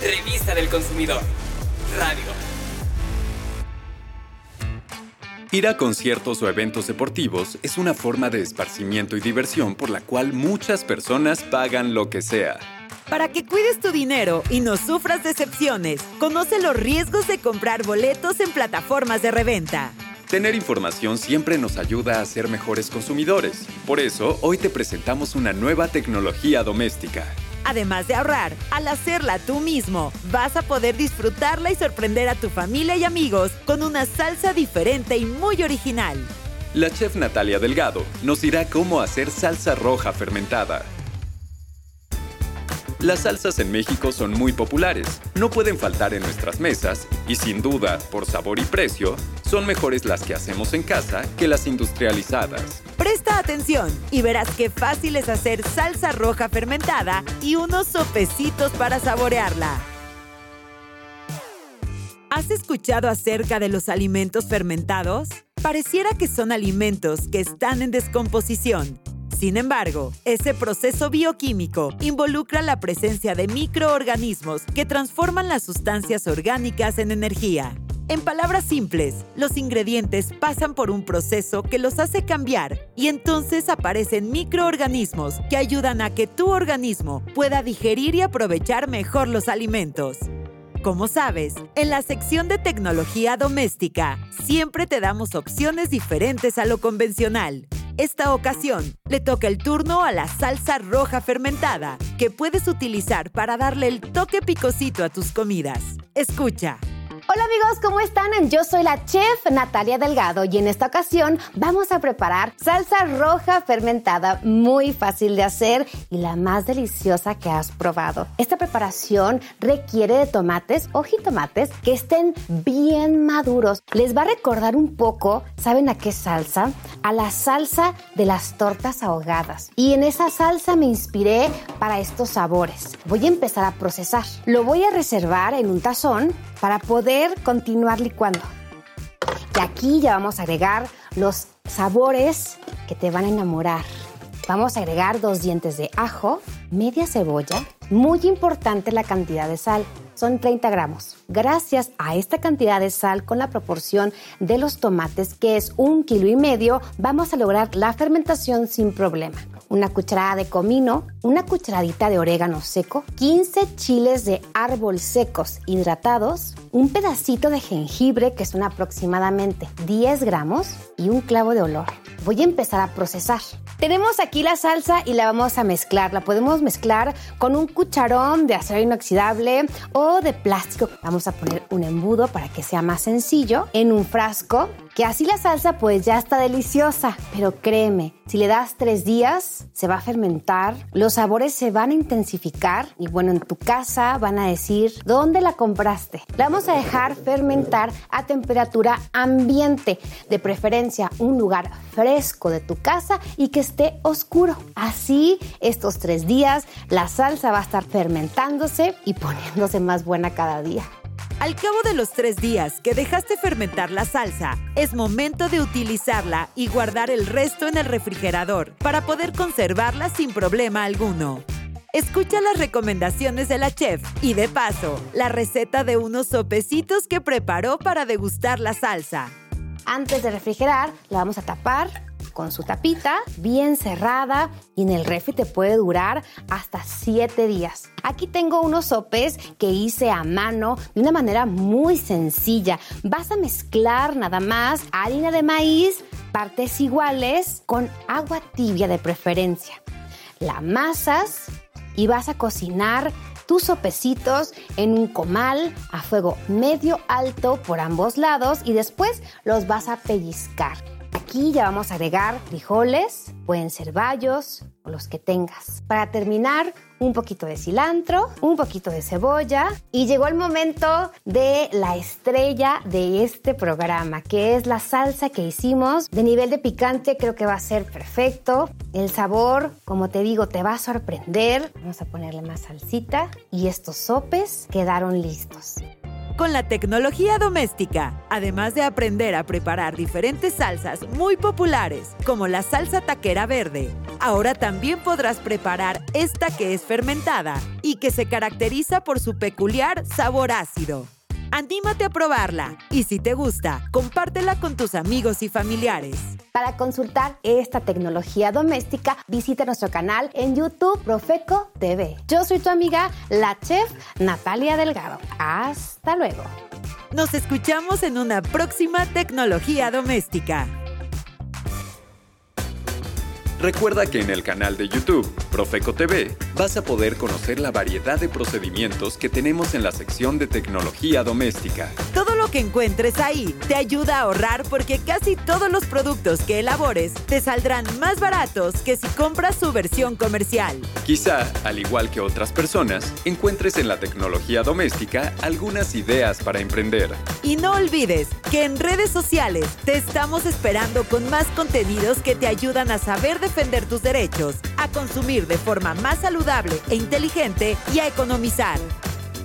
Revista del Consumidor. Radio. Ir a conciertos o eventos deportivos es una forma de esparcimiento y diversión por la cual muchas personas pagan lo que sea. Para que cuides tu dinero y no sufras decepciones, conoce los riesgos de comprar boletos en plataformas de reventa. Tener información siempre nos ayuda a ser mejores consumidores. Por eso, hoy te presentamos una nueva tecnología doméstica. Además de ahorrar, al hacerla tú mismo, vas a poder disfrutarla y sorprender a tu familia y amigos con una salsa diferente y muy original. La chef Natalia Delgado nos dirá cómo hacer salsa roja fermentada. Las salsas en México son muy populares, no pueden faltar en nuestras mesas y sin duda, por sabor y precio, son mejores las que hacemos en casa que las industrializadas. Presta atención y verás qué fácil es hacer salsa roja fermentada y unos sopecitos para saborearla. ¿Has escuchado acerca de los alimentos fermentados? Pareciera que son alimentos que están en descomposición sin embargo, ese proceso bioquímico involucra la presencia de microorganismos que transforman las sustancias orgánicas en energía. En palabras simples, los ingredientes pasan por un proceso que los hace cambiar y entonces aparecen microorganismos que ayudan a que tu organismo pueda digerir y aprovechar mejor los alimentos. Como sabes, en la sección de tecnología doméstica siempre te damos opciones diferentes a lo convencional esta ocasión le toca el turno a la salsa roja fermentada, que puedes utilizar para darle el toque picosito a tus comidas. Escucha. Hola amigos, ¿cómo están? Yo soy la chef Natalia Delgado y en esta ocasión vamos a preparar salsa roja fermentada muy fácil de hacer y la más deliciosa que has probado. Esta preparación requiere de tomates o jitomates que estén bien maduros. Les va a recordar un poco, ¿saben a qué salsa? A la salsa de las tortas ahogadas. Y en esa salsa me inspiré para estos sabores. Voy a empezar a procesar. Lo voy a reservar en un tazón para poder continuar licuando. Y aquí ya vamos a agregar los sabores que te van a enamorar. Vamos a agregar dos dientes de ajo, media cebolla, muy importante la cantidad de sal, son 30 gramos. Gracias a esta cantidad de sal con la proporción de los tomates, que es un kilo y medio, vamos a lograr la fermentación sin problema. Una cucharada de comino, una cucharadita de orégano seco, 15 chiles de árbol secos hidratados, un pedacito de jengibre, que son aproximadamente 10 gramos, y un clavo de olor. Voy a empezar a procesar. Tenemos aquí la salsa y la vamos a mezclar. La podemos mezclar con un cucharón de acero inoxidable o de plástico. Vamos a poner un embudo para que sea más sencillo en un frasco que así la salsa pues ya está deliciosa. Pero créeme, si le das tres días, se va a fermentar, los sabores se van a intensificar y bueno, en tu casa van a decir, ¿dónde la compraste? La vamos a dejar fermentar a temperatura ambiente, de preferencia un lugar fresco de tu casa y que esté oscuro. Así, estos tres días, la salsa va a estar fermentándose y poniéndose más buena cada día. Al cabo de los tres días que dejaste fermentar la salsa, es momento de utilizarla y guardar el resto en el refrigerador para poder conservarla sin problema alguno. Escucha las recomendaciones de la chef y de paso, la receta de unos sopecitos que preparó para degustar la salsa. Antes de refrigerar, la vamos a tapar con su tapita bien cerrada y en el refri te puede durar hasta 7 días. Aquí tengo unos sopes que hice a mano de una manera muy sencilla. Vas a mezclar nada más harina de maíz, partes iguales, con agua tibia de preferencia. La amasas y vas a cocinar tus sopecitos en un comal a fuego medio alto por ambos lados y después los vas a pellizcar. Aquí ya vamos a agregar frijoles, pueden ser bayos o los que tengas. Para terminar, un poquito de cilantro, un poquito de cebolla y llegó el momento de la estrella de este programa, que es la salsa que hicimos de nivel de picante, creo que va a ser perfecto. El sabor, como te digo, te va a sorprender. Vamos a ponerle más salsita y estos sopes quedaron listos. Con la tecnología doméstica. Además de aprender a preparar diferentes salsas muy populares, como la salsa taquera verde, ahora también podrás preparar esta que es fermentada y que se caracteriza por su peculiar sabor ácido. Anímate a probarla y si te gusta, compártela con tus amigos y familiares. Para consultar esta tecnología doméstica, visita nuestro canal en YouTube Profeco TV. Yo soy tu amiga, la chef Natalia Delgado. Hasta luego. Nos escuchamos en una próxima tecnología doméstica. Recuerda que en el canal de YouTube, Profeco TV, vas a poder conocer la variedad de procedimientos que tenemos en la sección de tecnología doméstica. Que encuentres ahí te ayuda a ahorrar porque casi todos los productos que elabores te saldrán más baratos que si compras su versión comercial. Quizá, al igual que otras personas, encuentres en la tecnología doméstica algunas ideas para emprender. Y no olvides que en redes sociales te estamos esperando con más contenidos que te ayudan a saber defender tus derechos, a consumir de forma más saludable e inteligente y a economizar.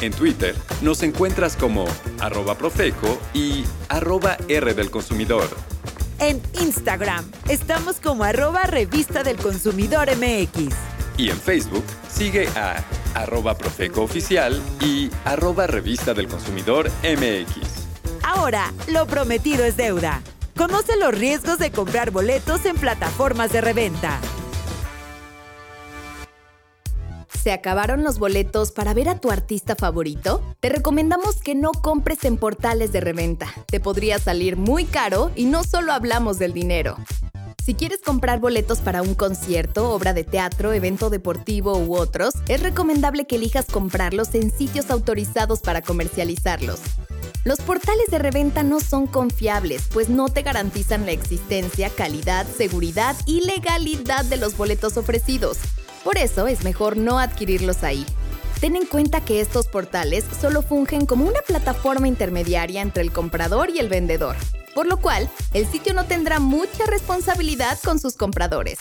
En Twitter nos encuentras como arroba profeco y arroba R del consumidor. En Instagram estamos como arroba revista del consumidor MX. Y en Facebook sigue a arroba profeco oficial y arroba revista del consumidor MX. Ahora, lo prometido es deuda. Conoce los riesgos de comprar boletos en plataformas de reventa. ¿Se acabaron los boletos para ver a tu artista favorito? Te recomendamos que no compres en portales de reventa. Te podría salir muy caro y no solo hablamos del dinero. Si quieres comprar boletos para un concierto, obra de teatro, evento deportivo u otros, es recomendable que elijas comprarlos en sitios autorizados para comercializarlos. Los portales de reventa no son confiables, pues no te garantizan la existencia, calidad, seguridad y legalidad de los boletos ofrecidos. Por eso es mejor no adquirirlos ahí. Ten en cuenta que estos portales solo fungen como una plataforma intermediaria entre el comprador y el vendedor, por lo cual el sitio no tendrá mucha responsabilidad con sus compradores.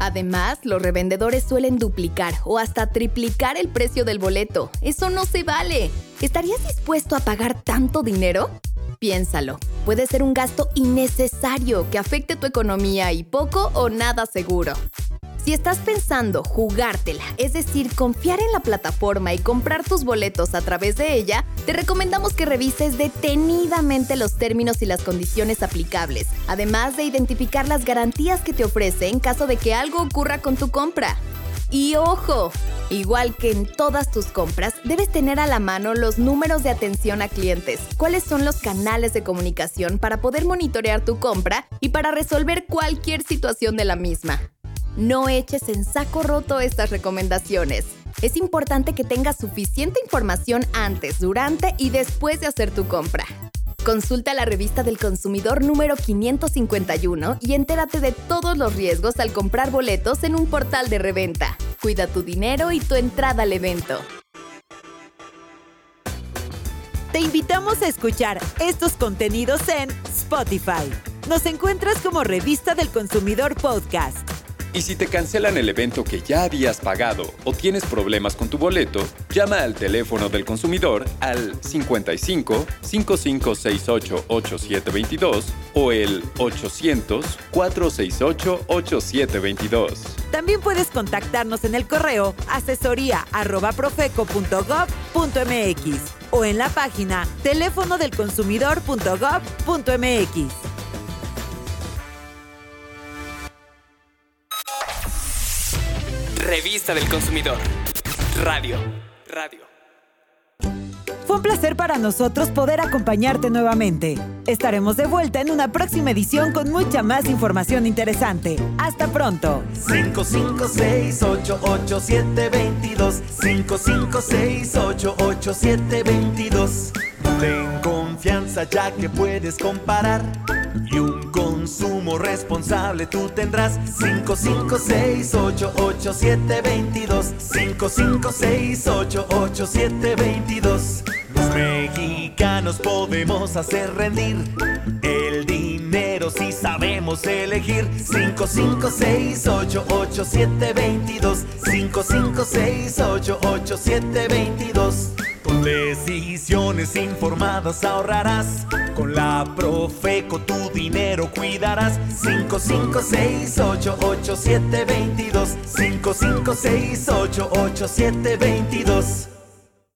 Además, los revendedores suelen duplicar o hasta triplicar el precio del boleto. Eso no se vale. ¿Estarías dispuesto a pagar tanto dinero? Piénsalo. Puede ser un gasto innecesario que afecte tu economía y poco o nada seguro. Si estás pensando jugártela, es decir, confiar en la plataforma y comprar tus boletos a través de ella, te recomendamos que revises detenidamente los términos y las condiciones aplicables, además de identificar las garantías que te ofrece en caso de que algo ocurra con tu compra. Y ojo, igual que en todas tus compras, debes tener a la mano los números de atención a clientes, cuáles son los canales de comunicación para poder monitorear tu compra y para resolver cualquier situación de la misma. No eches en saco roto estas recomendaciones. Es importante que tengas suficiente información antes, durante y después de hacer tu compra. Consulta la revista del consumidor número 551 y entérate de todos los riesgos al comprar boletos en un portal de reventa. Cuida tu dinero y tu entrada al evento. Te invitamos a escuchar estos contenidos en Spotify. Nos encuentras como Revista del Consumidor Podcast. Y si te cancelan el evento que ya habías pagado o tienes problemas con tu boleto, llama al teléfono del consumidor al 55 5568 8722 o el 800 468 8722. También puedes contactarnos en el correo asesoría@profeco.gov.mx o en la página teléfono del consumidor.gov.mx. Revista del Consumidor. Radio. Radio. Fue un placer para nosotros poder acompañarte nuevamente. Estaremos de vuelta en una próxima edición con mucha más información interesante. Hasta pronto. 556-887-22. 556-887-22. Ten confianza ya que puedes comparar. Y un consumo responsable tú tendrás. 556-887-22. 556-887-22. Los mexicanos podemos hacer rendir el dinero si sabemos elegir. 556-887-22. 556-887-22. Con decisiones informadas ahorrarás. Con la Profeco tu dinero cuidarás. 55688722. 55688722.